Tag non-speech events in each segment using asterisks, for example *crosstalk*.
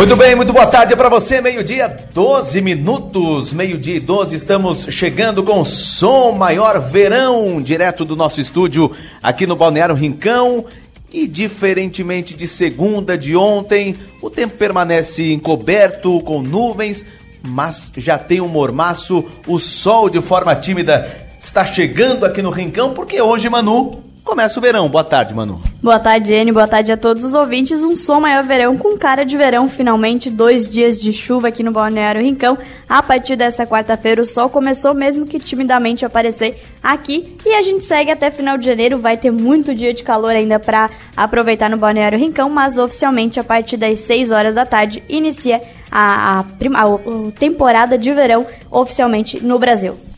Muito bem, muito boa tarde para você. Meio-dia, 12 minutos. Meio-dia e 12, estamos chegando com som maior verão, direto do nosso estúdio aqui no Balneário Rincão. E diferentemente de segunda de ontem, o tempo permanece encoberto com nuvens, mas já tem um mormaço. O sol de forma tímida está chegando aqui no Rincão, porque hoje, Manu, Começa o verão. Boa tarde, Manu. Boa tarde, Ene. Boa tarde a todos os ouvintes. Um som maior verão com cara de verão. Finalmente, dois dias de chuva aqui no Balneário Rincão. A partir desta quarta-feira, o sol começou mesmo que timidamente a aparecer aqui. E a gente segue até final de janeiro. Vai ter muito dia de calor ainda para aproveitar no Balneário Rincão. Mas oficialmente, a partir das 6 horas da tarde, inicia a, a, a, a temporada de verão oficialmente no Brasil.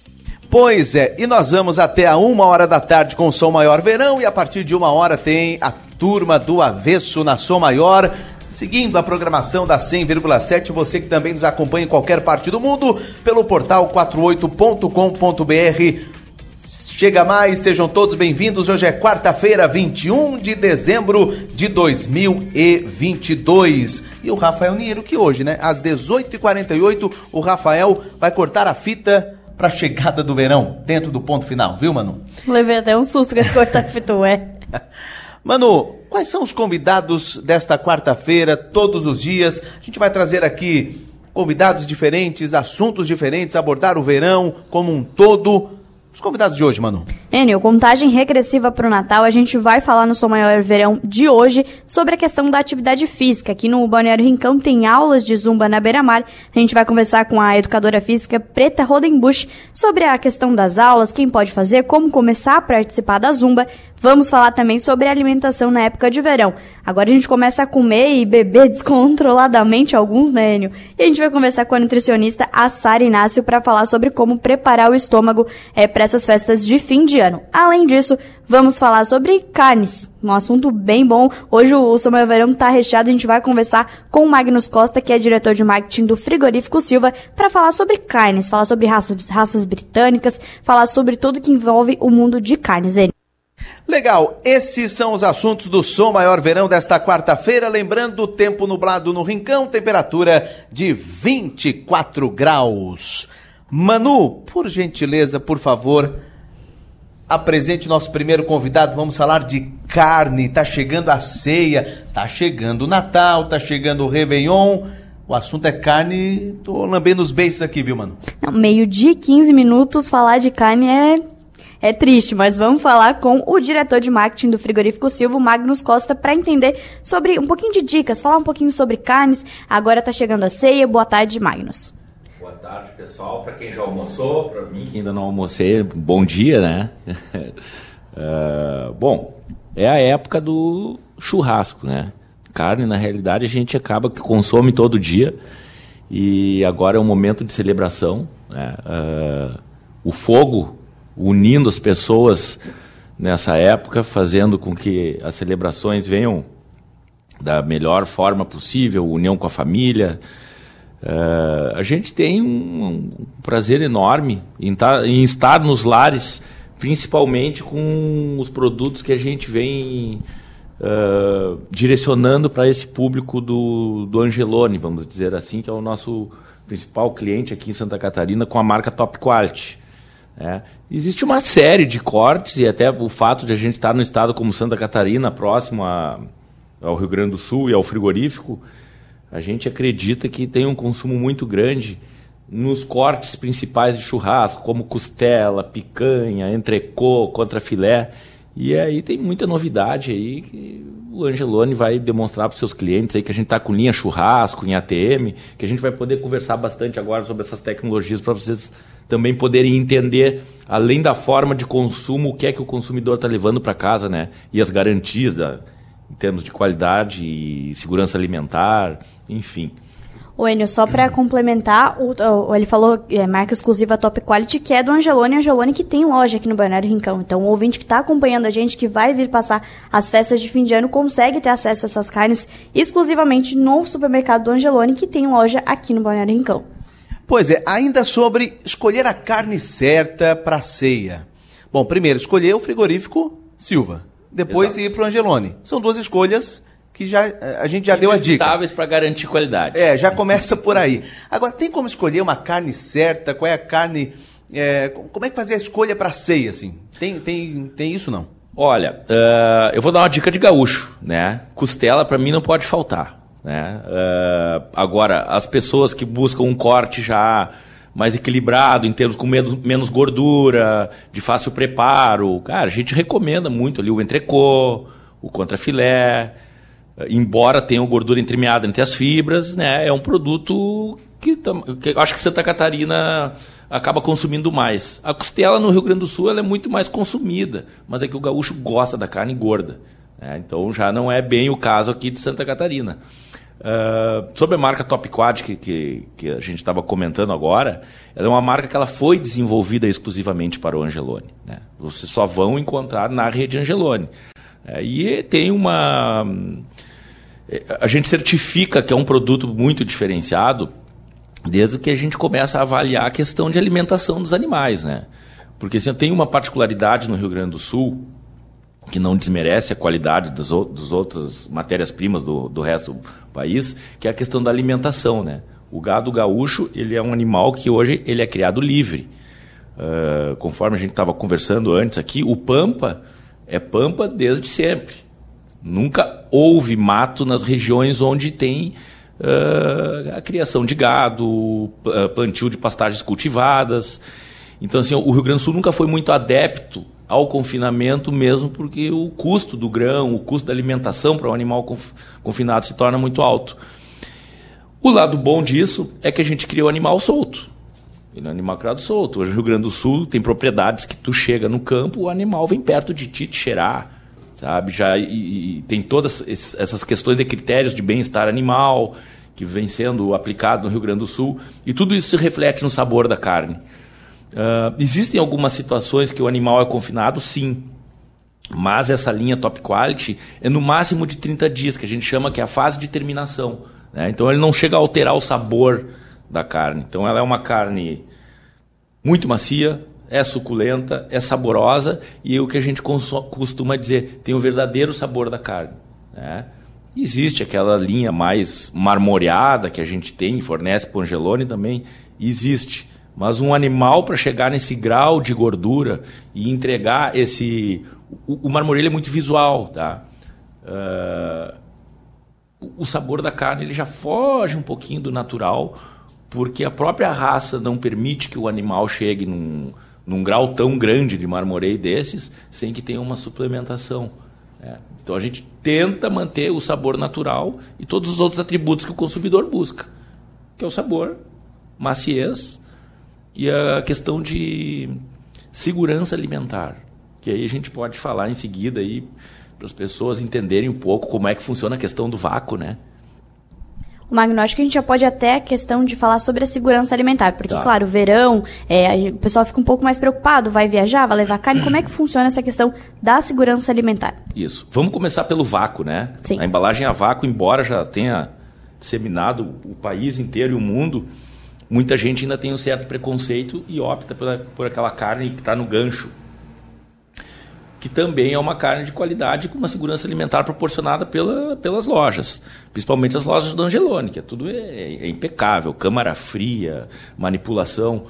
Pois é, e nós vamos até a uma hora da tarde com o Som Maior Verão e a partir de uma hora tem a turma do Avesso na Som Maior. Seguindo a programação da 100,7, você que também nos acompanha em qualquer parte do mundo, pelo portal 48.com.br. Chega mais, sejam todos bem-vindos. Hoje é quarta-feira, 21 de dezembro de 2022. E o Rafael Niero, que hoje, né, às 18h48, o Rafael vai cortar a fita para a chegada do verão, dentro do ponto final, viu, Manu? Levei até um susto com esse corta-fita, *laughs* é. *laughs* Manu, quais são os convidados desta quarta-feira, todos os dias? A gente vai trazer aqui convidados diferentes, assuntos diferentes, abordar o verão como um todo. Os convidados de hoje, Manu. Enio, contagem regressiva para o Natal. A gente vai falar no Som Maior Verão de hoje sobre a questão da atividade física. Aqui no Balneário Rincão tem aulas de zumba na beira-mar. A gente vai conversar com a educadora física Preta Rodenbusch sobre a questão das aulas, quem pode fazer, como começar a participar da zumba. Vamos falar também sobre alimentação na época de verão. Agora a gente começa a comer e beber *laughs* descontroladamente alguns, né, Enio? E a gente vai conversar com a nutricionista a Sara Inácio para falar sobre como preparar o estômago é, para essas festas de fim de ano. Além disso, vamos falar sobre carnes, um assunto bem bom. Hoje o Samuel Verão está recheado, a gente vai conversar com o Magnus Costa, que é diretor de marketing do Frigorífico Silva, para falar sobre carnes, falar sobre raças, raças britânicas, falar sobre tudo que envolve o mundo de carnes. Enio. Legal, esses são os assuntos do Som Maior Verão desta quarta-feira. Lembrando, tempo nublado no Rincão, temperatura de 24 graus. Manu, por gentileza, por favor, apresente nosso primeiro convidado. Vamos falar de carne. Tá chegando a ceia, tá chegando o Natal, tá chegando o Réveillon. O assunto é carne. Tô lambendo os beijos aqui, viu, mano? Meio-dia e 15 minutos, falar de carne é é triste, mas vamos falar com o diretor de marketing do Frigorífico Silva, Magnus Costa, para entender sobre um pouquinho de dicas, falar um pouquinho sobre carnes. Agora está chegando a ceia. Boa tarde, Magnus. Boa tarde, pessoal. Para quem já almoçou, para mim que ainda não almocei, bom dia, né? uh, *laughs* bom, é a época do churrasco, né? Carne, na realidade, a gente acaba que consome todo dia e agora é um momento de celebração. Né? Uh, o fogo unindo as pessoas nessa época, fazendo com que as celebrações venham da melhor forma possível, união com a família. Uh, a gente tem um, um prazer enorme em, tar, em, estar nos lares, principalmente com os produtos que a gente vem uh, direcionando para esse público do, do Angelone, vamos dizer assim, que é o nosso principal cliente aqui em Santa Catarina com a marca Top Quality. É. Existe uma série de cortes, e até o fato de a gente estar no estado como Santa Catarina, próximo a, ao Rio Grande do Sul e ao frigorífico, a gente acredita que tem um consumo muito grande nos cortes principais de churrasco, como costela, picanha, entrecô, contra filé. E aí tem muita novidade aí que o Angelone vai demonstrar para os seus clientes aí que a gente está com linha churrasco, em ATM, que a gente vai poder conversar bastante agora sobre essas tecnologias para vocês também poderem entender, além da forma de consumo, o que é que o consumidor está levando para casa, né? E as garantias da, em termos de qualidade e segurança alimentar, enfim. O Enio, só para complementar, o, o, ele falou é, marca exclusiva Top Quality, que é do Angelone, Angelone que tem loja aqui no Balneário Rincão. Então, o ouvinte que está acompanhando a gente, que vai vir passar as festas de fim de ano, consegue ter acesso a essas carnes exclusivamente no supermercado do Angelone, que tem loja aqui no Balneário Rincão. Pois é, ainda sobre escolher a carne certa para ceia. Bom, primeiro, escolher o frigorífico Silva. depois Exato. ir para o Angelone. São duas escolhas que já a gente já deu a dica. para garantir qualidade. É, já começa por aí. Agora, tem como escolher uma carne certa? Qual é a carne... É, como é que fazer a escolha para ceia, assim? Tem, tem, tem isso não? Olha, uh, eu vou dar uma dica de gaúcho, né? Costela para mim não pode faltar, né? Uh, agora, as pessoas que buscam um corte já mais equilibrado, em termos com menos, menos gordura, de fácil preparo, cara, a gente recomenda muito ali o entrecô, o contrafilé, embora tenha gordura entremeada entre as fibras, né? É um produto que, que acho que Santa Catarina acaba consumindo mais. A costela no Rio Grande do Sul é muito mais consumida, mas é que o gaúcho gosta da carne gorda. Né? Então já não é bem o caso aqui de Santa Catarina. Uh, sobre a marca Top Quad que, que, que a gente estava comentando agora, ela é uma marca que ela foi desenvolvida exclusivamente para o Angelone. Né? Vocês só vão encontrar na rede Angelone. É, e tem uma. A gente certifica que é um produto muito diferenciado desde que a gente começa a avaliar a questão de alimentação dos animais, né? Porque assim, tem uma particularidade no Rio Grande do Sul que não desmerece a qualidade das, das outras matérias-primas do, do resto do país, que é a questão da alimentação, né? O gado gaúcho ele é um animal que hoje ele é criado livre. Uh, conforme a gente estava conversando antes aqui, o pampa é pampa desde sempre. Nunca houve mato nas regiões onde tem uh, a criação de gado, uh, plantio de pastagens cultivadas. Então, assim, o Rio Grande do Sul nunca foi muito adepto ao confinamento, mesmo porque o custo do grão, o custo da alimentação para o um animal confinado se torna muito alto. O lado bom disso é que a gente cria o animal solto. Ele é um animal criado solto. Hoje, no Rio Grande do Sul, tem propriedades que tu chega no campo, o animal vem perto de ti te cheirar, sabe? Já, e, e tem todas essas questões de critérios de bem-estar animal que vem sendo aplicado no Rio Grande do Sul, e tudo isso se reflete no sabor da carne. Uh, existem algumas situações que o animal é confinado, sim. Mas essa linha top quality é no máximo de 30 dias, que a gente chama que é a fase de terminação. Né? Então ele não chega a alterar o sabor da carne. Então ela é uma carne muito macia, é suculenta, é saborosa e o que a gente costuma dizer, tem o verdadeiro sabor da carne. Né? Existe aquela linha mais marmoreada que a gente tem, fornece Angelone também, existe. Mas um animal para chegar nesse grau de gordura e entregar esse. O, o marmoreio é muito visual, tá? Uh, o sabor da carne ele já foge um pouquinho do natural, porque a própria raça não permite que o animal chegue num, num grau tão grande de marmoreio desses sem que tenha uma suplementação. Né? Então a gente tenta manter o sabor natural e todos os outros atributos que o consumidor busca, que é o sabor, maciez e a questão de segurança alimentar, que aí a gente pode falar em seguida aí para as pessoas entenderem um pouco como é que funciona a questão do vácuo, né? O magnóstico a gente já pode até a questão de falar sobre a segurança alimentar, porque, tá. claro, verão, é, o pessoal fica um pouco mais preocupado, vai viajar, vai levar carne, como é que *coughs* funciona essa questão da segurança alimentar? Isso. Vamos começar pelo vácuo, né? Sim. A embalagem a vácuo, embora já tenha disseminado o país inteiro e o mundo, muita gente ainda tem um certo preconceito e opta por, por aquela carne que está no gancho. Que também é uma carne de qualidade com uma segurança alimentar proporcionada pela, pelas lojas, principalmente as lojas do Angelone, que é tudo é, é impecável, câmara fria, manipulação.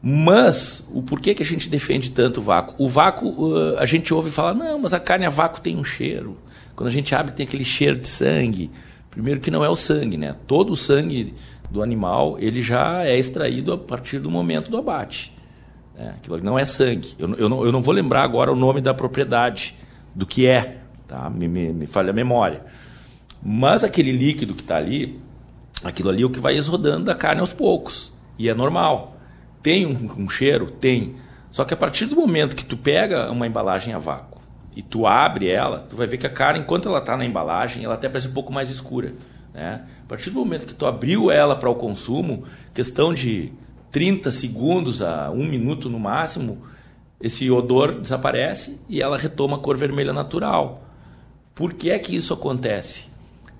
Mas o porquê que a gente defende tanto o vácuo? O vácuo, a gente ouve falar, não, mas a carne a vácuo tem um cheiro. Quando a gente abre, tem aquele cheiro de sangue. Primeiro que não é o sangue, né? Todo o sangue do animal, ele já é extraído a partir do momento do abate. É, aquilo não é sangue. Eu, eu, não, eu não vou lembrar agora o nome da propriedade, do que é, tá? me, me, me falha a memória. Mas aquele líquido que está ali, aquilo ali é o que vai exodando da carne aos poucos. E é normal. Tem um, um cheiro? Tem. Só que a partir do momento que tu pega uma embalagem a vácuo e tu abre ela, tu vai ver que a carne, enquanto ela está na embalagem, ela até parece um pouco mais escura. Né? A partir do momento que tu abriu ela para o consumo, questão de 30 segundos a um minuto no máximo, esse odor desaparece e ela retoma a cor vermelha natural. Por que é que isso acontece?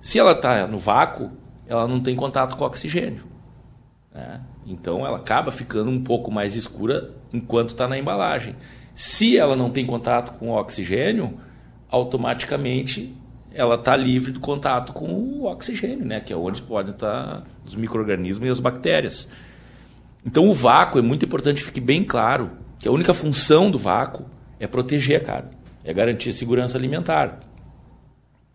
Se ela está no vácuo, ela não tem contato com oxigênio. Né? Então ela acaba ficando um pouco mais escura enquanto está na embalagem. Se ela não tem contato com oxigênio, automaticamente ela está livre do contato com o oxigênio, né? que é onde podem estar os micro-organismos e as bactérias. Então o vácuo é muito importante que fique bem claro que a única função do vácuo é proteger a carne, é garantir segurança alimentar.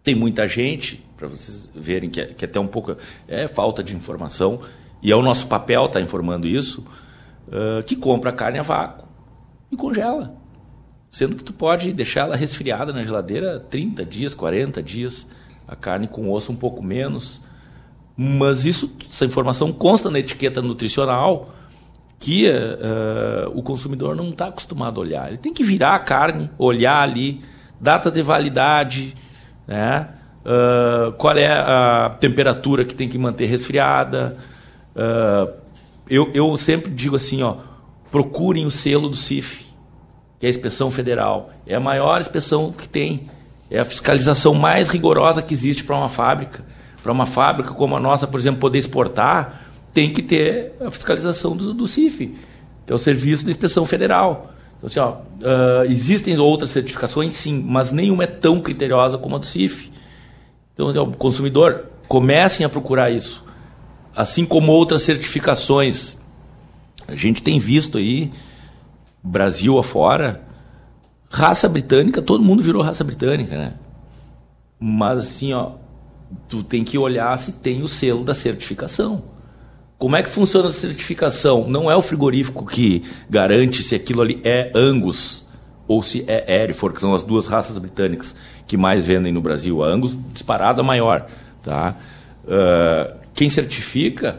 Tem muita gente, para vocês verem que é, que é até um pouco é falta de informação, e é o nosso papel estar tá informando isso, uh, que compra carne a vácuo e congela. Sendo que tu pode deixar ela resfriada na geladeira 30 dias, 40 dias, a carne com osso um pouco menos. Mas isso, essa informação consta na etiqueta nutricional que uh, o consumidor não está acostumado a olhar. Ele tem que virar a carne, olhar ali, data de validade, né? Uh, qual é a temperatura que tem que manter resfriada. Uh, eu, eu sempre digo assim, ó, procurem o selo do CIF que é a inspeção federal. É a maior inspeção que tem. É a fiscalização mais rigorosa que existe para uma fábrica. Para uma fábrica como a nossa, por exemplo, poder exportar, tem que ter a fiscalização do, do CIF, que é o Serviço da Inspeção Federal. Então, assim, ó, uh, existem outras certificações, sim, mas nenhuma é tão criteriosa como a do CIF. Então, assim, ó, o consumidor, comecem a procurar isso. Assim como outras certificações. A gente tem visto aí Brasil afora, raça britânica, todo mundo virou raça britânica, né? Mas assim, ó, tu tem que olhar se tem o selo da certificação. Como é que funciona a certificação? Não é o frigorífico que garante se aquilo ali é Angus ou se é Hereford, que são as duas raças britânicas que mais vendem no Brasil. A Angus disparada maior, tá? Uh, quem certifica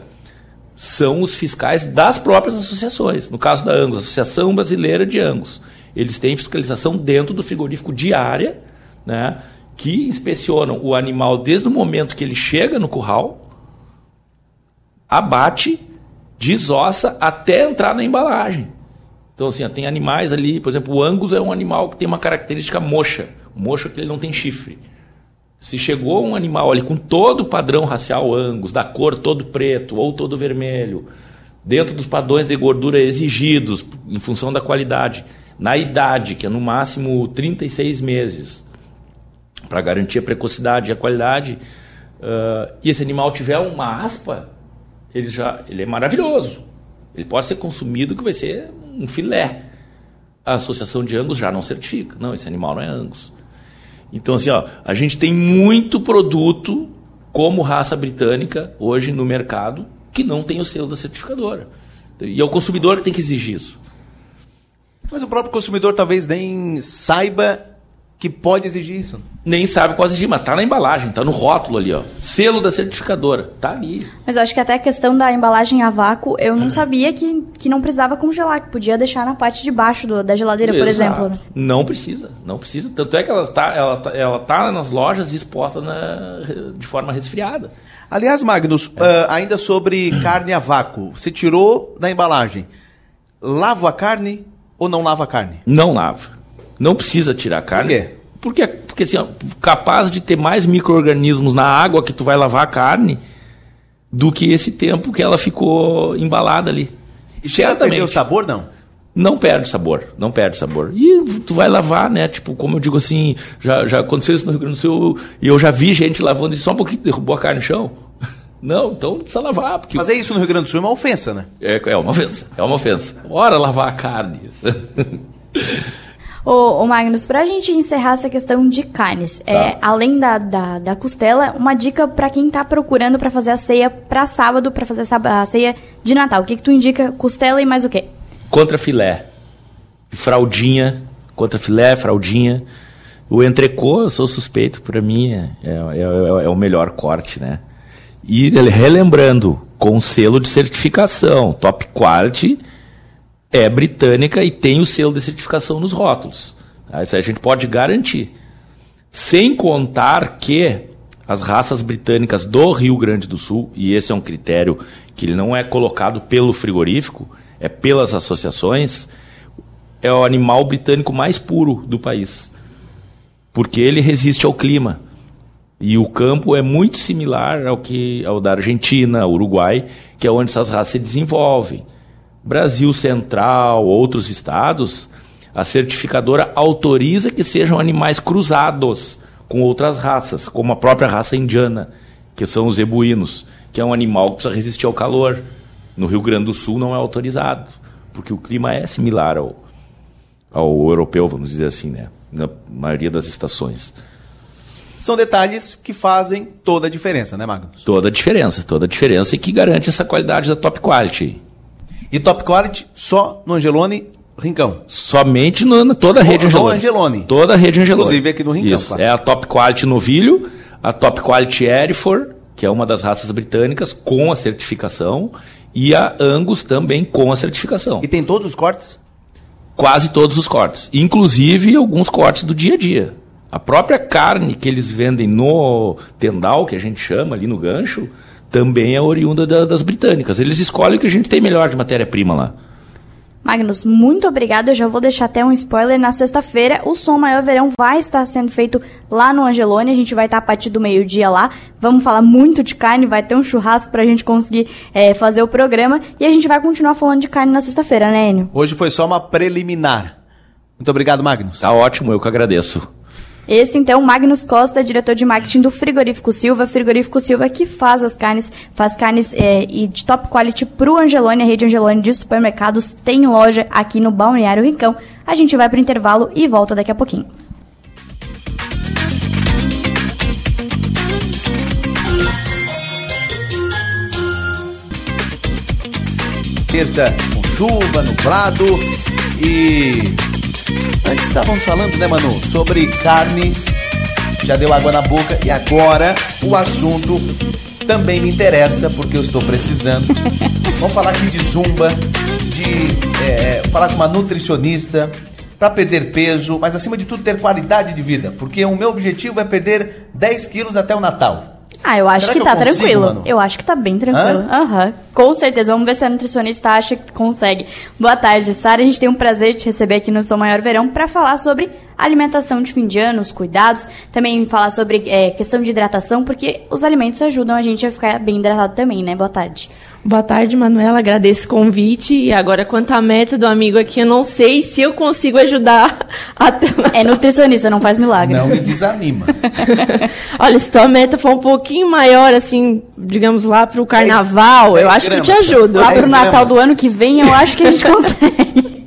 são os fiscais das próprias associações. No caso da Angus, Associação Brasileira de Angus. Eles têm fiscalização dentro do frigorífico diária, né, que inspecionam o animal desde o momento que ele chega no curral, abate, desossa até entrar na embalagem. Então, assim, tem animais ali, por exemplo, o Angus é um animal que tem uma característica moxa. O mocho é que ele não tem chifre. Se chegou um animal ali com todo o padrão racial Angus, da cor todo preto ou todo vermelho, dentro dos padrões de gordura exigidos em função da qualidade, na idade, que é no máximo 36 meses, para garantir a precocidade e a qualidade, uh, e esse animal tiver uma aspa, ele já ele é maravilhoso. Ele pode ser consumido que vai ser um filé. A associação de Angus já não certifica. Não, esse animal não é Angus. Então, assim, ó, a gente tem muito produto como raça britânica hoje no mercado que não tem o selo da certificadora. E é o consumidor que tem que exigir isso. Mas o próprio consumidor talvez nem saiba que pode exigir isso. Nem sabe qual exigir, mas tá na embalagem, tá no rótulo ali, ó. Selo da certificadora, tá ali. Mas eu acho que até a questão da embalagem a vácuo, eu não sabia que, que não precisava congelar, que podia deixar na parte de baixo do, da geladeira, Exato. por exemplo. Né? Não precisa, não precisa. Tanto é que ela tá, ela tá, ela tá nas lojas exposta na, de forma resfriada. Aliás, Magnus, é. uh, ainda sobre carne a vácuo, você tirou da embalagem. Lava a carne ou não lava a carne? Não lava. Não precisa tirar a carne. Por quê? Porque, porque assim, ó, capaz de ter mais micro-organismos na água que tu vai lavar a carne do que esse tempo que ela ficou embalada ali. E Certamente. o sabor, não? Não perde sabor, não perde sabor. E tu vai lavar, né? Tipo, como eu digo assim, já, já aconteceu isso no Rio Grande do Sul e eu já vi gente lavando e só um pouquinho derrubou a carne no chão. *laughs* Não, então precisa lavar. Porque... Fazer isso no Rio Grande do Sul é uma ofensa, né? É, é uma ofensa, é uma ofensa. Ora lavar a carne. *laughs* Ô, ô Magnus, pra gente encerrar essa questão de carnes, é, tá. é, além da, da, da, costela, uma dica para quem tá procurando para fazer a ceia para sábado, para fazer a ceia de Natal. O que, que tu indica? Costela e mais o quê? Contra filé. Fraldinha, contra filé, fraldinha. O entrecô, eu sou suspeito, para mim é, é, é, é, o melhor corte, né? E relembrando, com selo de certificação, top quality, é britânica e tem o selo de certificação nos rótulos. Tá? Isso a gente pode garantir. Sem contar que as raças britânicas do Rio Grande do Sul, e esse é um critério que não é colocado pelo frigorífico, é pelas associações, é o animal britânico mais puro do país. Porque ele resiste ao clima. E o campo é muito similar ao que ao da Argentina, Uruguai, que é onde essas raças se desenvolvem. Brasil Central, outros estados, a certificadora autoriza que sejam animais cruzados com outras raças, como a própria raça indiana, que são os zebuínos, que é um animal que precisa resistir ao calor. No Rio Grande do Sul não é autorizado, porque o clima é similar ao, ao europeu, vamos dizer assim, né? na maioria das estações. São detalhes que fazem toda a diferença, né, Magnus? Toda a diferença, toda a diferença e que garante essa qualidade da top quality. E top quality só no Angelone Rincão. Somente no, na toda a rede Angelone. Angelone. Toda a rede Angelone. Inclusive aqui no Rincão, Isso. claro. É a top quality novilho, a top quality Hereford, que é uma das raças britânicas com a certificação, e a Angus também com a certificação. E tem todos os cortes? quase todos os cortes, inclusive alguns cortes do dia a dia. A própria carne que eles vendem no tendal, que a gente chama ali no gancho, também é oriunda da- das britânicas. Eles escolhem o que a gente tem melhor de matéria-prima lá. Magnus, muito obrigado. Eu já vou deixar até um spoiler. Na sexta-feira, o Som Maior Verão vai estar sendo feito lá no Angelone. A gente vai estar a partir do meio-dia lá. Vamos falar muito de carne, vai ter um churrasco pra gente conseguir é, fazer o programa. E a gente vai continuar falando de carne na sexta-feira, né, Enio? Hoje foi só uma preliminar. Muito obrigado, Magnus. Tá ótimo, eu que agradeço. Esse, então, Magnus Costa, diretor de marketing do Frigorífico Silva. Frigorífico Silva que faz as carnes, faz carnes é, e de top quality pro Angelone. A rede Angelone de supermercados tem loja aqui no Balneário Rincão. A gente vai pro intervalo e volta daqui a pouquinho. Terça com chuva, nublado e. Antes estávamos falando, né, Manu, sobre carnes. Já deu água na boca e agora o assunto também me interessa porque eu estou precisando. *laughs* Vamos falar aqui de zumba, de é, falar com uma nutricionista para perder peso, mas acima de tudo ter qualidade de vida, porque o meu objetivo é perder 10 quilos até o Natal. Ah, eu acho Será que, que tá consigo, tranquilo. Manu? Eu acho que tá bem tranquilo. Aham. Com certeza. Vamos ver se a nutricionista acha que consegue. Boa tarde, Sara. A gente tem um prazer de te receber aqui no Sou Maior Verão para falar sobre alimentação de fim de ano, os cuidados, também falar sobre é, questão de hidratação, porque os alimentos ajudam a gente a ficar bem hidratado também, né? Boa tarde. Boa tarde, Manuela. Agradeço o convite. E agora, quanto à meta do amigo aqui, eu não sei se eu consigo ajudar *laughs* até lá. É nutricionista, não faz milagre. Não me desanima. *laughs* Olha, se tua meta for um pouquinho maior, assim, digamos lá pro carnaval, dez eu acho que eu te gramas. ajudo. Lá Dez pro Natal gramas. do ano que vem, eu acho que a gente *laughs* consegue.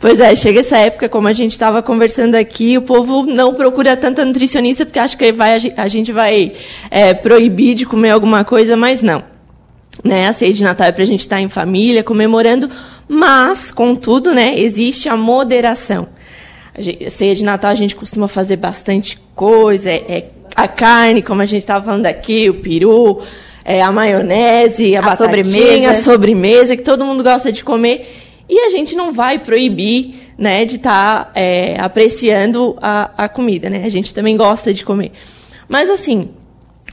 Pois é, chega essa época, como a gente estava conversando aqui, o povo não procura tanta nutricionista porque acha que vai, a gente vai é, proibir de comer alguma coisa, mas não. Né? A ceia de Natal é para a gente estar em família, comemorando, mas, contudo, né, existe a moderação. A ceia de Natal a gente costuma fazer bastante coisa, é, é a carne, como a gente estava falando aqui, o peru, é a maionese, a, A sobremesa. a sobremesa que todo mundo gosta de comer. E a gente não vai proibir né, de estar apreciando a, a comida. Né? A gente também gosta de comer. Mas, assim,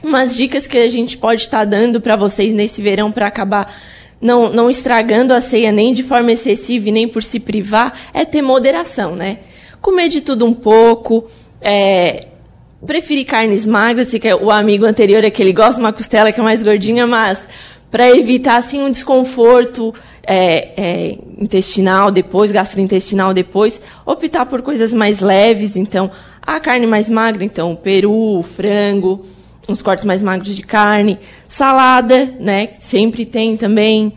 umas dicas que a gente pode estar dando para vocês nesse verão para acabar não, não estragando a ceia nem de forma excessiva e nem por se privar é ter moderação, né? Comer de tudo um pouco, é, preferir carnes magras, que é o amigo anterior é que ele gosta de uma costela que é mais gordinha, mas para evitar assim um desconforto é, é, intestinal depois, gastrointestinal depois, optar por coisas mais leves, então a carne mais magra, então peru, frango, uns cortes mais magros de carne, salada, né, que sempre tem também,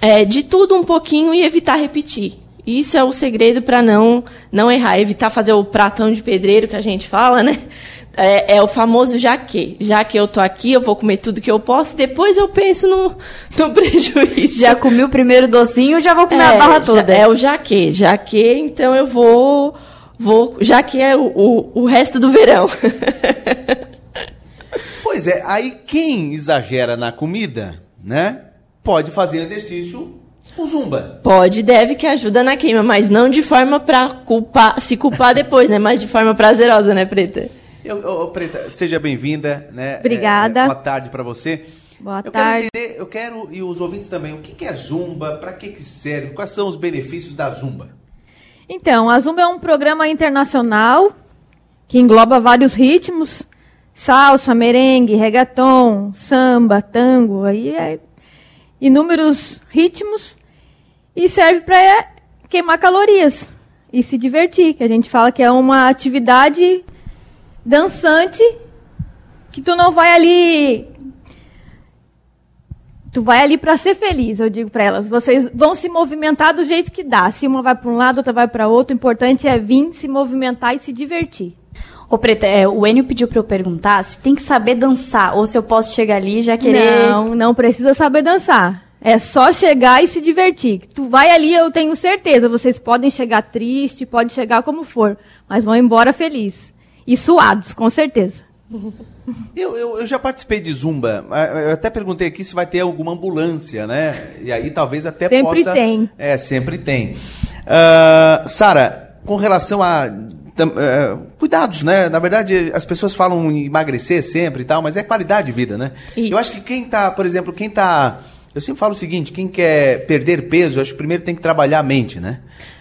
é, de tudo um pouquinho e evitar repetir. Isso é o segredo para não não errar, evitar fazer o pratão de pedreiro que a gente fala, né? É, é o famoso já que. Já que eu tô aqui, eu vou comer tudo que eu posso, depois eu penso no, *laughs* no prejuízo. Já comi o primeiro docinho, já vou comer a barra toda. é o já que. Já que, então eu vou. vou já que é o, o, o resto do verão. *laughs* Pois é, aí quem exagera na comida, né? Pode fazer exercício com zumba. Pode, deve que ajuda na queima, mas não de forma pra culpar, se culpar depois, né? Mas de forma prazerosa, né, Preta? Eu, Preta, seja bem-vinda, né? Obrigada. É, boa tarde pra você. Boa eu tarde. quero entender, eu quero e os ouvintes também, o que que é zumba, pra que que serve, quais são os benefícios da zumba? Então, a Zumba é um programa internacional que engloba vários ritmos: salsa, merengue, reggaeton, samba, tango, aí é inúmeros ritmos e serve para queimar calorias e se divertir, que a gente fala que é uma atividade dançante que tu não vai ali tu vai ali para ser feliz, eu digo para elas. Vocês vão se movimentar do jeito que dá. Se uma vai para um lado, outra vai para outro, o importante é vir, se movimentar e se divertir. Ô, Preta, é, o Enio pediu para eu perguntar se tem que saber dançar ou se eu posso chegar ali e já querer. Não, não precisa saber dançar. É só chegar e se divertir. Tu vai ali, eu tenho certeza. Vocês podem chegar triste, pode chegar como for, mas vão embora feliz. E suados, com certeza. *laughs* Eu, eu, eu, já participei de Zumba. Eu até perguntei aqui se vai ter alguma ambulância, né? E aí talvez até sempre possa. Sempre tem. É, sempre tem. Uh, Sara, com relação a. Uh, cuidados, né? Na verdade, as pessoas falam em emagrecer sempre e tal, mas é qualidade de vida, né? Isso. Eu acho que quem tá, por exemplo, quem tá eu sempre falo o seguinte: quem quer perder peso, acho que primeiro tem que trabalhar a mente, né?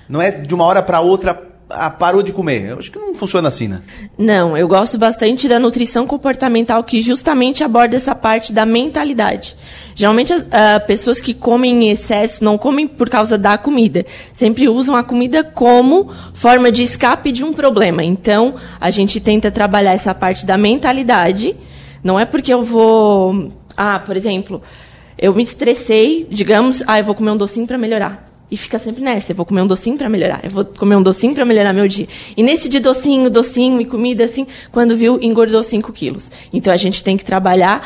Não é de uma hora para outra ah, parou de comer. Eu acho que não funciona assim, né? Não, eu gosto bastante da nutrição comportamental que justamente aborda essa parte da mentalidade. Geralmente, uh, pessoas que comem em excesso não comem por causa da comida. Sempre usam a comida como forma de escape de um problema. Então, a gente tenta trabalhar essa parte da mentalidade. Não é porque eu vou. Ah, por exemplo, eu me estressei, digamos, ah, eu vou comer um docinho para melhorar. E fica sempre nessa, eu vou comer um docinho para melhorar, eu vou comer um docinho para melhorar meu dia. E nesse de docinho, docinho e comida, assim, quando viu, engordou 5 quilos. Então a gente tem que trabalhar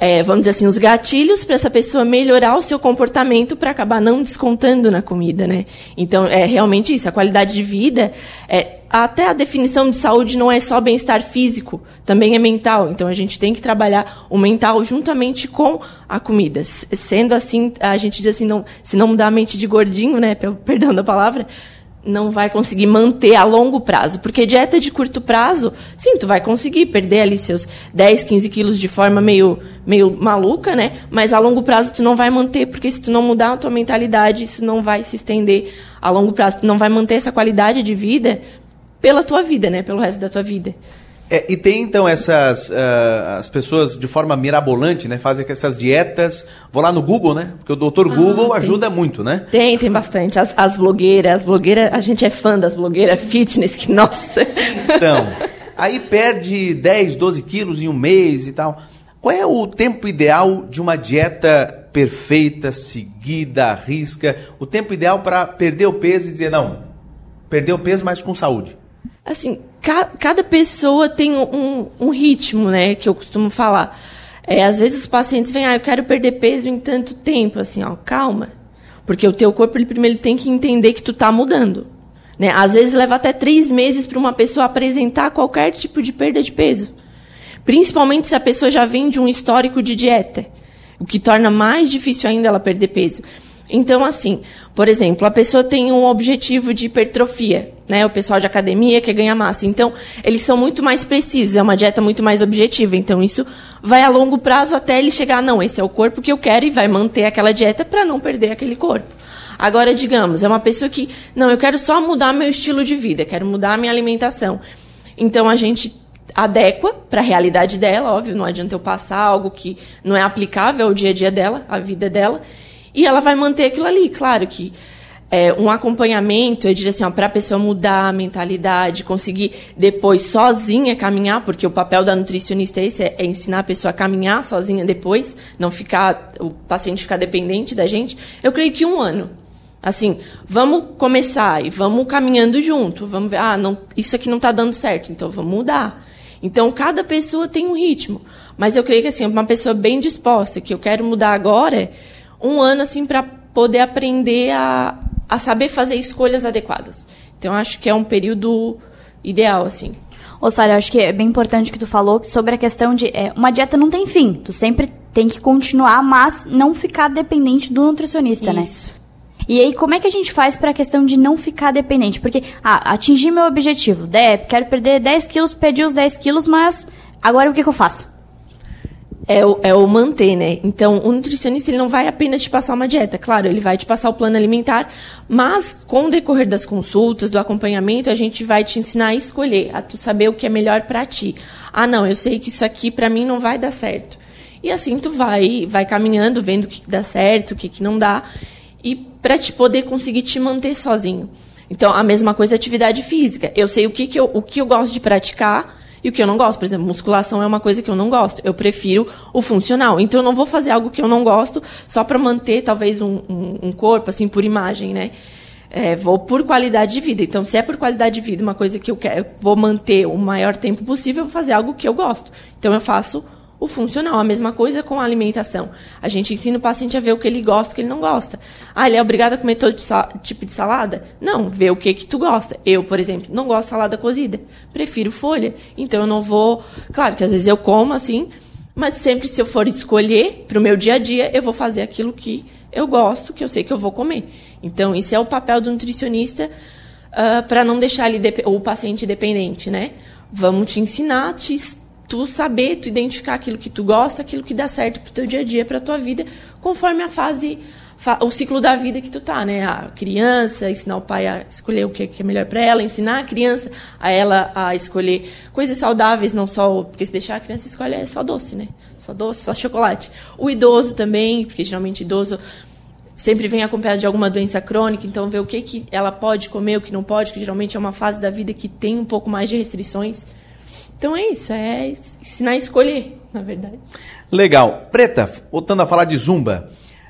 é, vamos dizer assim, os gatilhos para essa pessoa melhorar o seu comportamento para acabar não descontando na comida, né? Então, é realmente isso. A qualidade de vida, é, até a definição de saúde não é só bem-estar físico, também é mental. Então, a gente tem que trabalhar o mental juntamente com a comida. Sendo assim, a gente diz assim, não, se não mudar a mente de gordinho, né? Perdão da palavra, não vai conseguir manter a longo prazo. Porque dieta de curto prazo, sim, tu vai conseguir perder ali seus 10, 15 quilos de forma meio, meio maluca, né? Mas a longo prazo tu não vai manter, porque se tu não mudar a tua mentalidade, isso não vai se estender a longo prazo. Tu não vai manter essa qualidade de vida pela tua vida, né? Pelo resto da tua vida. É, e tem então essas uh, as pessoas de forma mirabolante, né, fazem essas dietas. Vou lá no Google, né? Porque o doutor ah, Google tem. ajuda muito, né? Tem, tem bastante. As, as blogueiras, as blogueiras, a gente é fã das blogueiras fitness, que nossa. Então, aí perde 10, 12 quilos em um mês e tal. Qual é o tempo ideal de uma dieta perfeita, seguida, à risca? O tempo ideal para perder o peso e dizer, não, perder o peso, mas com saúde? Assim, ca cada pessoa tem um, um, ritmo, né, que eu costumo falar. É, às vezes os pacientes vêm, ah, eu quero perder peso em tanto tempo, assim, ó, calma. Porque o teu corpo, ele primeiro tem que entender que tu tá mudando. Né? Às vezes leva até três meses para uma pessoa apresentar qualquer tipo de perda de peso. Principalmente se a pessoa já vem de um histórico de dieta, o que torna mais difícil ainda ela perder peso. Então, assim, por exemplo, a pessoa tem um objetivo de hipertrofia, né? O pessoal de academia quer ganhar massa. Então, eles são muito mais precisos, é uma dieta muito mais objetiva. Então, isso vai a longo prazo até ele chegar, não, esse é o corpo que eu quero e vai manter aquela dieta para não perder aquele corpo. Agora, digamos, é uma pessoa que, não, eu quero só mudar meu estilo de vida, quero mudar a minha alimentação. Então, a gente adequa para a realidade dela, óbvio, não adianta eu passar algo que não é aplicável ao dia a dia dela, à vida dela, e ela vai manter aquilo ali. Claro que é, um acompanhamento, eu diria assim, para a pessoa mudar a mentalidade, conseguir depois sozinha caminhar, porque o papel da nutricionista é esse, é, é ensinar a pessoa a caminhar sozinha depois, não ficar, o paciente ficar dependente da gente. Eu creio que um ano. Assim, vamos começar e vamos caminhando junto. Vamos ver, ah, não, isso aqui não está dando certo, então vamos mudar. Então, cada pessoa tem um ritmo. Mas eu creio que, assim, uma pessoa bem disposta, que eu quero mudar agora, um ano, assim, para poder aprender a, a saber fazer escolhas adequadas. Então, acho que é um período ideal, assim. Ô, Sara, acho que é bem importante o que tu falou sobre a questão de é, uma dieta não tem fim. Tu sempre tem que continuar, mas não ficar dependente do nutricionista, né? Isso. né? E aí, como é que a gente faz para a questão de não ficar dependente? Porque, ah, atingir meu objetivo, de, quero perder 10 quilos, perdi os 10 quilos, mas agora o que, que eu faço? É o, é o manter, né? Então, o nutricionista ele não vai apenas te passar uma dieta, claro, ele vai te passar o plano alimentar, mas com o decorrer das consultas, do acompanhamento, a gente vai te ensinar a escolher, a tu saber o que é melhor para ti. Ah, não, eu sei que isso aqui para mim não vai dar certo. E assim tu vai, vai caminhando, vendo o que, dá certo, o que, que não dá. E para te poder conseguir te manter sozinho. Então, a mesma coisa atividade física. Eu sei o que, que, eu, o que eu gosto de praticar e o que eu não gosto. Por exemplo, musculação é uma coisa que eu não gosto. Eu prefiro o funcional. Então, eu não vou fazer algo que eu não gosto só para manter, talvez, um, um, um, corpo, assim, por imagem, né? É, vou por qualidade de vida. Então, se é por qualidade de vida, uma coisa que eu quero, eu vou manter o maior tempo possível, eu vou fazer algo que eu gosto. Então, eu faço o funcional. A mesma coisa com a alimentação. A gente ensina o paciente a ver o que ele gosta e o que ele não gosta. Ah, ele é obrigado a comer todo tipo de salada? Não, vê o que que tu gosta. Eu, por exemplo, não gosto de salada cozida. Prefiro folha. Então eu não vou... Claro que às vezes eu como assim, mas sempre se eu for escolher para o meu dia a dia, eu vou fazer aquilo que eu gosto, que eu sei que eu vou comer. Então, isso é o papel do nutricionista uh, ah, para não deixar ele o paciente dependente, né? Vamos te ensinar, te tu saber, tu identificar aquilo que tu gosta, aquilo que dá certo pro teu dia a dia, pra tua vida, conforme a fase, o ciclo da vida que tu tá, né? A criança, ensinar o pai a escolher o que é melhor para ela, ensinar a criança a ela a escolher coisas saudáveis, não só, porque se deixar a criança escolher é só doce, né? Só doce, só chocolate. O idoso também, porque geralmente idoso sempre vem acompanhado de alguma doença crônica, então ver o que, que ela pode comer, o que não pode, que geralmente é uma fase da vida que tem um pouco mais de restrições. Então é isso, é ensinar a escolher, na verdade. Legal. Preta, voltando a falar de zumba,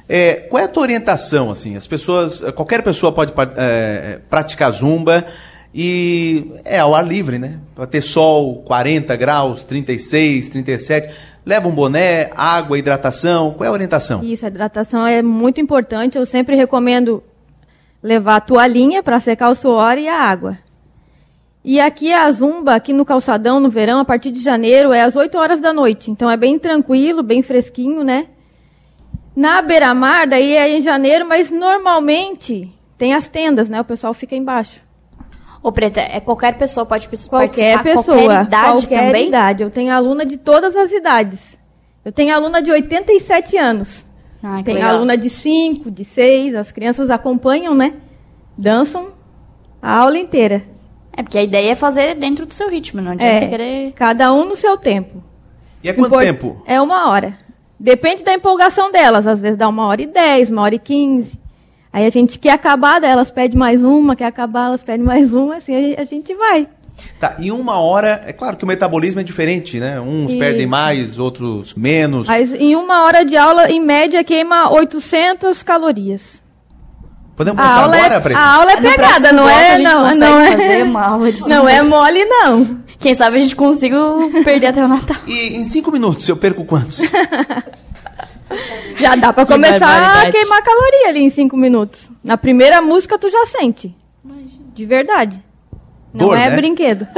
é, qual é a tua orientação? Assim, as pessoas, qualquer pessoa pode é, praticar zumba e é ao ar livre, né? Para ter sol 40 graus, 36, 37. Leva um boné, água, hidratação. Qual é a orientação? Isso, a hidratação é muito importante. Eu sempre recomendo levar a toalhinha para secar o suor e a água. E aqui é a Zumba, aqui no calçadão, no verão, a partir de janeiro, é às 8 horas da noite. Então é bem tranquilo, bem fresquinho, né? Na beira-mar, daí é em janeiro, mas normalmente tem as tendas, né? O pessoal fica embaixo. Ô, Preta, é qualquer pessoa pode qualquer participar? Pessoa, qualquer idade qualquer também? idade. Eu tenho aluna de todas as idades. Eu tenho aluna de 87 anos. Ah, tem aluna de 5, de 6. As crianças acompanham, né? Dançam a aula inteira. É, porque a ideia é fazer dentro do seu ritmo, não adianta é, querer. Cada um no seu tempo. E é quanto Impor... tempo? É uma hora. Depende da empolgação delas. Às vezes dá uma hora e dez, uma hora e quinze. Aí a gente quer acabar delas, pede mais uma, quer acabar, elas pedem mais uma, assim a gente vai. Tá, em uma hora, é claro que o metabolismo é diferente, né? Uns Isso. perdem mais, outros menos. Mas em uma hora de aula, em média, queima 800 calorias. Podemos começar a aula agora, é? A aula é pegada, não é? Não, não é. Fazer *laughs* uma aula de não é mole, não. Quem sabe a gente consiga perder até o Natal. E em cinco minutos eu perco quantos? *laughs* já dá pra que começar a queimar caloria ali em cinco minutos. Na primeira música tu já sente. Imagina. De verdade. Não Dor, é né? brinquedo.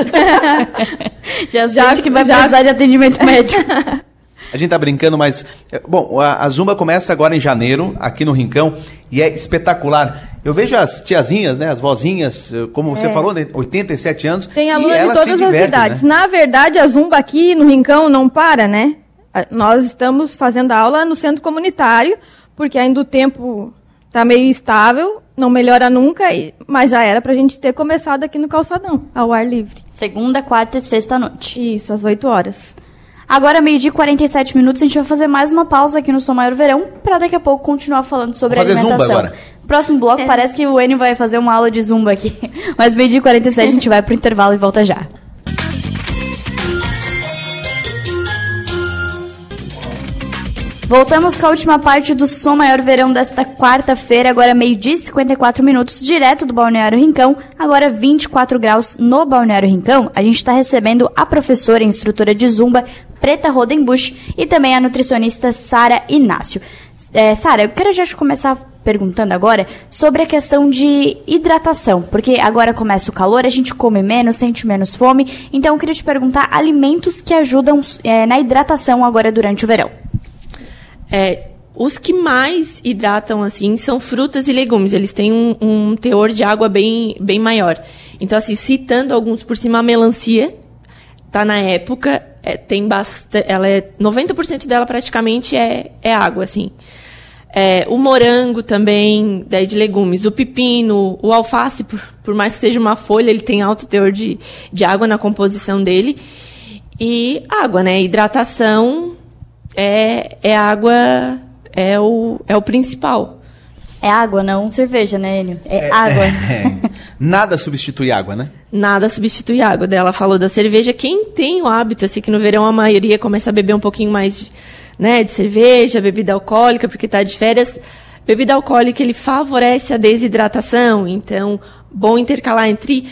*laughs* já, já sente que vai já... precisar de atendimento médico. A gente tá brincando, mas. É, bom, a, a, Zumba começa agora em janeiro, aqui no Rincão, e é espetacular. Eu vejo as tiazinhas, né, as vozinhas, eh, como você é. falou, né, 87 anos. Tem alunos de todas as idades. Né? Na verdade, a Zumba aqui no Rincão não para, né? Nós estamos fazendo aula no centro comunitário, porque ainda o tempo está meio instável, não melhora nunca, mas já era para a gente ter começado aqui no calçadão, ao ar livre. Segunda, quarta e sexta noite. Isso, às 8 horas. Agora, meio-dia e 47 minutos, a gente vai fazer mais uma pausa aqui no Som Maior Verão, para daqui a pouco continuar falando sobre fazer alimentação. Zumba agora. Próximo bloco, é. parece que o Enio vai fazer uma aula de zumba aqui. *laughs* Mas meio-dia e 47 a gente vai pro intervalo e volta já. Voltamos com a última parte do Som Maior Verão desta quarta-feira, agora meio-dia e 54 minutos, direto do Balneário Rincão, agora 24 graus no Balneário Rincão. A gente está recebendo a professora e instrutora de Zumba, Preta Rodenbusch, e também a nutricionista Sara Inácio. É, Sara, eu quero já começar perguntando agora sobre a questão de hidratação, porque agora começa o calor, a gente come menos, sente menos fome, então eu queria te perguntar alimentos que ajudam é, na hidratação agora durante o verão. É, os que mais hidratam, assim, são frutas e legumes. Eles têm um, um teor de água bem, bem maior. Então, assim, citando alguns por cima, a melancia, tá na época, é, tem bastante, ela é, 90% dela praticamente é, é água, assim. É, o morango também, daí de legumes. O pepino, o alface, por, por mais que seja uma folha, ele tem alto teor de, de água na composição dele. E água, né? Hidratação, é, é água, é o, é o principal. É água, não cerveja, né, Enio? É, água. *laughs* É, nada substitui água, né? Nada substitui água. Daí ela falou da cerveja. Quem tem o hábito, assim, que no verão a maioria começa a beber um pouquinho mais né, de cerveja, bebida alcoólica, porque está de férias. Bebida alcoólica, ele favorece a desidratação. Então, bom intercalar entre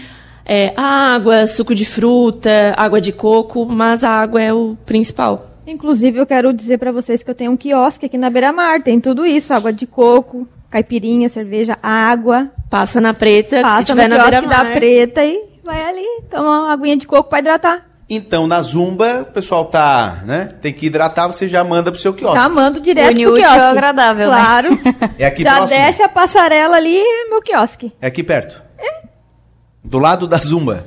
é, água, suco de fruta, água de coco, mas a água é o principal. Inclusive, eu quero dizer para vocês que eu tenho um quiosque aqui na beira-mar. Tem tudo isso: água de coco, caipirinha, cerveja, água. Passa na preta, Passa se tiver na beira-mar. da preta e vai ali, toma uma aguinha de coco para hidratar. Então, na Zumba, o pessoal tá, né? Tem que hidratar, você já manda pro seu quiosque. Já mando direto Une pro ao quiosque. agradável, né? Claro. É aqui Já próximo? desce a passarela ali, meu quiosque. É aqui perto. Do lado da Zumba.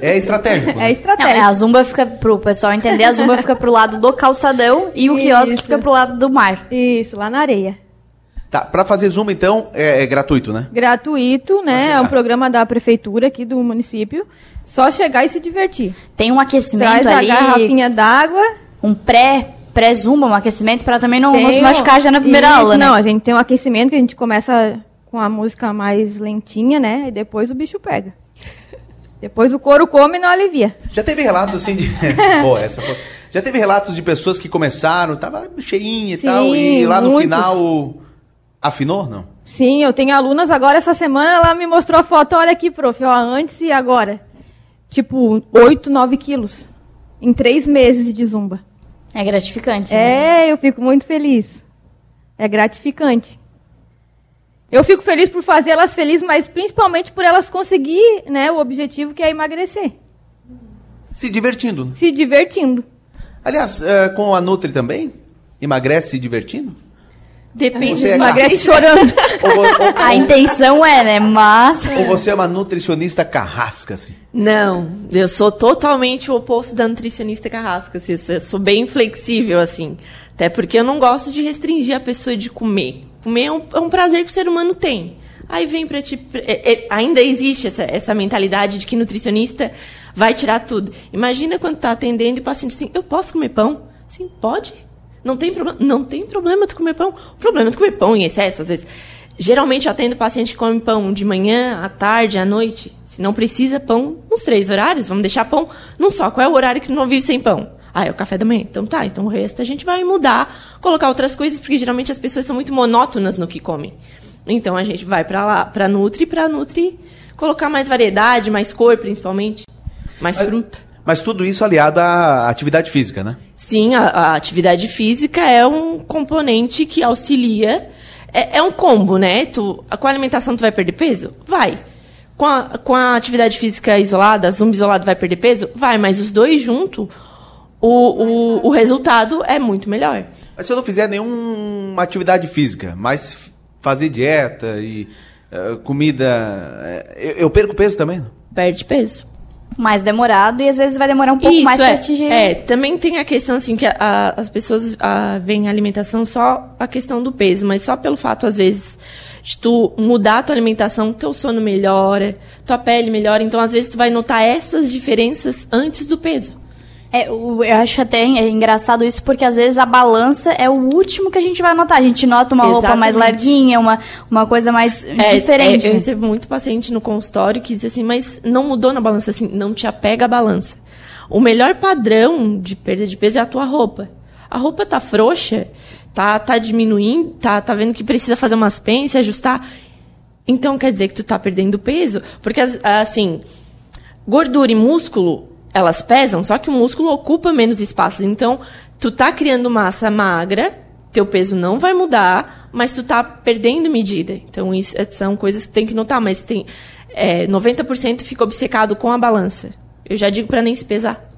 É estratégico. *laughs* É né? Não, estratégia. a zumba fica pro pessoal entender, a zumba fica pro lado do calçadão e o quiosque Isso. fica pro lado do mar. Isso, lá na areia. Tá, pra fazer Zumba, então, é, é gratuito, né? Gratuito, né? É um programa da prefeitura aqui do município. Só chegar e se divertir. Tem um aquecimento Traz a ali, garrafinha d'água. um pré pré zumba, um aquecimento pra também não, não se machucar já na primeira Isso, aula, né? Não, a gente tem um aquecimento que a gente começa com a música mais lentinha, né? E depois o bicho pega. Depois o couro come e não alivia. Já teve relatos assim de. *laughs* Pô, essa foi... Já teve relatos de pessoas que começaram, tava cheinha e Sim, tal, e lá no muitos. final. Afinou? Não. Sim, eu tenho alunas agora essa semana, ela me mostrou a foto, olha aqui, prof, ó, antes e agora. Tipo, 8, 9 quilos. Em três meses de zumba. É gratificante. né? É, eu fico muito feliz. É gratificante. Eu fico feliz por fazê-las felizes, mas principalmente por elas conseguir né, o objetivo que é emagrecer. Se divertindo. né? Se divertindo. Aliás, é, com a Nutri também? Emagrece se divertindo? Depende Você é do Emagrece chorando. Ou, vo- ou- A intenção é, né? Mas. ou você é uma nutricionista carrasca, assim? Não, eu sou totalmente o oposto da nutricionista carrasca. Assim, eu sou bem flexível, assim. Até porque eu não gosto de restringir a pessoa de comer. Comer é um, é um prazer que o ser humano tem. Aí vem pra ti. é- é- ainda existe essa, essa mentalidade de que nutricionista vai tirar tudo. Imagina quando tá atendendo e o paciente assim, eu posso comer pão? Sim, pode. Não tem problema. Não tem problema tu comer pão. O problema é tu comer pão em excesso, às vezes. Geralmente eu atendo paciente que come pão de manhã, à tarde, à noite. Se não precisa, pão nos três horários. Vamos deixar pão num só. Qual é o horário que tu não vive sem pão? Ah, é o café da manhã. Então tá, então o resto a gente vai mudar, colocar outras coisas, porque geralmente as pessoas são muito monótonas no que comem. Então a gente vai pra lá, pra Nutri, pra Nutri colocar mais variedade, mais cor, principalmente. Mais fruta. Mas tudo isso aliado à atividade física, né? Sim, a, a atividade física é um componente que auxilia. É, é um combo, né? Tu, com a alimentação tu vai perder peso? Vai. Com a, com a atividade física isolada, zumbi isolado vai perder peso? Vai, mas os dois juntos, o, o, o resultado é muito melhor. Mas se eu não fizer nenhuma atividade física, mas fazer dieta e eh, comida. eh, eu, eu perco peso também? Perde peso. Mais demorado e às vezes vai demorar um pouco Isso, mais é. pra atingir. É, também tem a questão, assim, que a- a- as pessoas a, veem a alimentação só a questão do peso, mas só pelo fato, às vezes, de tu mudar a tua alimentação, teu sono melhora, tua pele melhora, então, às vezes, tu vai notar essas diferenças antes do peso. É, eu acho até é engraçado isso, porque às vezes a balança é o último que a gente vai notar. A gente nota uma roupa mais Exatamente. larguinha, uma, uma coisa mais É, diferente. é, eu recebo muito paciente no consultório que diz assim, mas não mudou na balança, assim, não te apega à balança. O melhor padrão de perda de peso é a tua roupa. A roupa tá frouxa, tá, tá diminuindo, tá, tá vendo que precisa fazer umas pens, ajustar. Então quer dizer que tu tá perdendo peso? Porque, as- assim, gordura e músculo, elas pesam, só que o músculo ocupa menos espaço. Então, tu tá criando massa magra, teu peso não vai mudar, mas tu tá perdendo medida. Então, isso é- são coisas que tem que notar, mas tem é, 90% fica obcecado com a balança. Eu já digo para nem se pesar.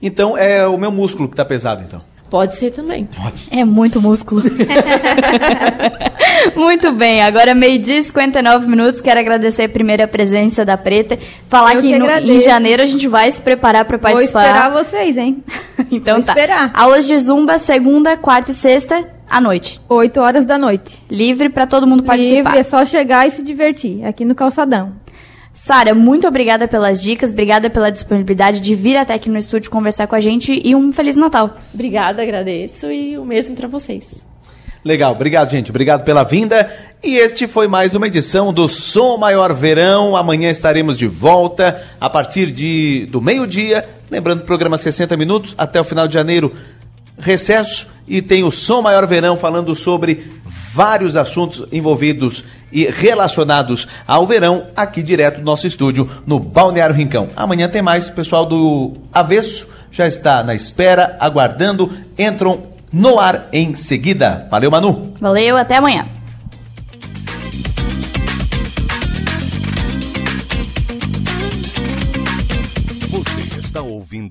Então é o meu músculo que tá pesado, então. Pode ser também. Pode. É muito músculo. *laughs* muito bem, agora meio-dia e 59 minutos. Quero agradecer a primeira presença da Preta. Falar Eu que, que no- em janeiro a gente vai se preparar para Vou participar. esperar vocês, hein? *laughs* então Vou tá. esperar. Aulas de zumba segunda, quarta e sexta à noite. 8 horas da noite. Livre para todo mundo participar. Livre, é só chegar e se divertir, aqui no calçadão. Sara, muito obrigada pelas dicas, obrigada pela disponibilidade de vir até aqui no estúdio conversar com a gente e um feliz Natal. Obrigada, agradeço e o mesmo para vocês. Legal, obrigado, gente. Obrigado pela vinda. E este foi mais uma edição do Som Maior Verão. Amanhã estaremos de volta a partir de, do meio-dia. Lembrando, programa 60 minutos até o final de janeiro, recesso. E tem o Som Maior Verão falando sobre vários assuntos envolvidos e relacionados ao verão aqui direto do nosso estúdio no Balneário Rincão. Amanhã tem mais. O pessoal do Avesso já está na espera, aguardando. Entram no ar em seguida. Valeu, Manu. Valeu, até amanhã. Você está ouvindo